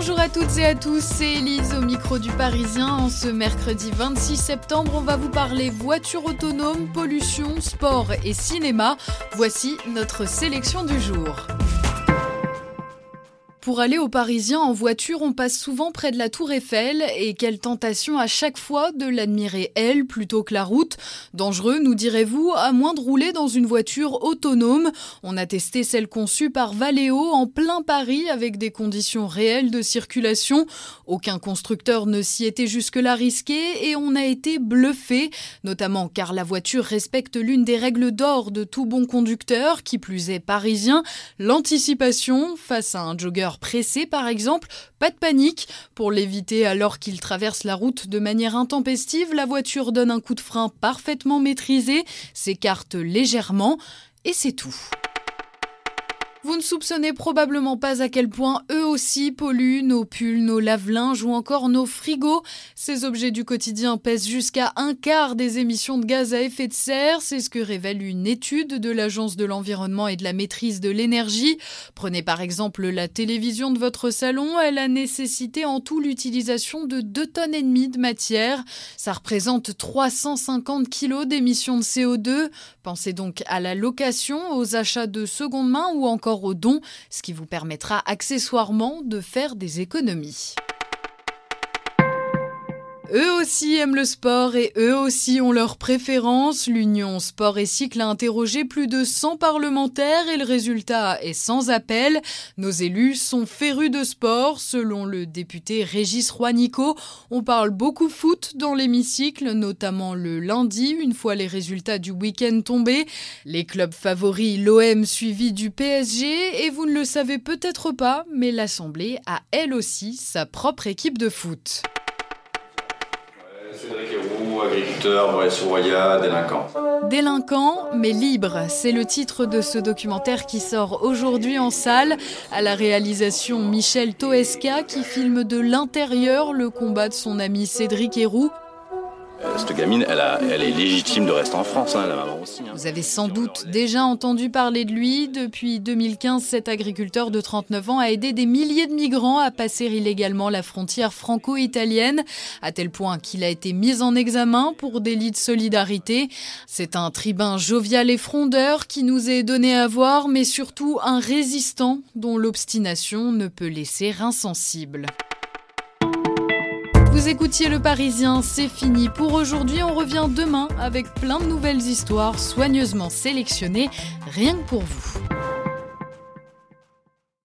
Bonjour à toutes et à tous, c'est Elise au micro du Parisien. En ce mercredi 26 septembre, on va vous parler voiture autonome, pollution, sport et cinéma. Voici notre sélection du jour. Pour aller aux Parisiens en voiture, on passe souvent près de la Tour Eiffel et quelle tentation à chaque fois de l'admirer elle plutôt que la route. Dangereux, nous direz-vous, à moins de rouler dans une voiture autonome. On a testé celle conçue par Valeo en plein Paris avec des conditions réelles de circulation. Aucun constructeur ne s'y était jusque-là risqué et on a été bluffé, notamment car la voiture respecte l'une des règles d'or de tout bon conducteur, qui plus est parisien, l'anticipation face à un jogger pressé par exemple, pas de panique. Pour l'éviter alors qu'il traverse la route de manière intempestive, la voiture donne un coup de frein parfaitement maîtrisé, s'écarte légèrement et c'est tout. Vous ne soupçonnez probablement pas à quel point eux aussi polluent nos pulls, nos lave-linges ou encore nos frigos. Ces objets du quotidien pèsent jusqu'à un quart des émissions de gaz à effet de serre. C'est ce que révèle une étude de l'Agence de l'environnement et de la maîtrise de l'énergie. Prenez par exemple la télévision de votre salon. Elle a nécessité en tout l'utilisation de 2 tonnes et demie de matière. Ça représente 350 kilos d'émissions de CO2. Pensez donc à la location, aux achats de seconde main ou encore au don, ce qui vous permettra accessoirement de faire des économies. Eux aussi aiment le sport et eux aussi ont leurs préférences. L'Union Sport et Cycle a interrogé plus de 100 parlementaires et le résultat est sans appel. Nos élus sont férus de sport. Selon le député Régis Roinico, on parle beaucoup foot dans l'hémicycle, notamment le lundi, une fois les résultats du week-end tombés. Les clubs favoris, l'OM suivi du PSG et vous ne le savez peut-être pas, mais l'Assemblée a elle aussi sa propre équipe de foot. Cédric Héroux, agriculteur, Bresse-Roya, délinquant. Délinquant, mais libre, c'est le titre de ce documentaire qui sort aujourd'hui en salle, à la réalisation Michel Toesca qui filme de l'intérieur le combat de son ami Cédric Héroux, cette gamine, elle, est légitime de rester en France, hein, hein. Vous avez sans doute déjà entendu parler de lui. Depuis 2015, cet agriculteur de 39 ans a aidé des milliers de migrants à passer illégalement la frontière franco-italienne, à tel point qu'il a été mis en examen pour délit de solidarité. C'est un tribun jovial et frondeur qui nous est donné à voir, mais surtout un résistant dont l'obstination ne peut laisser insensible. Vous écoutiez Le Parisien, c'est fini pour aujourd'hui. On revient demain avec plein de nouvelles histoires soigneusement sélectionnées rien que pour vous.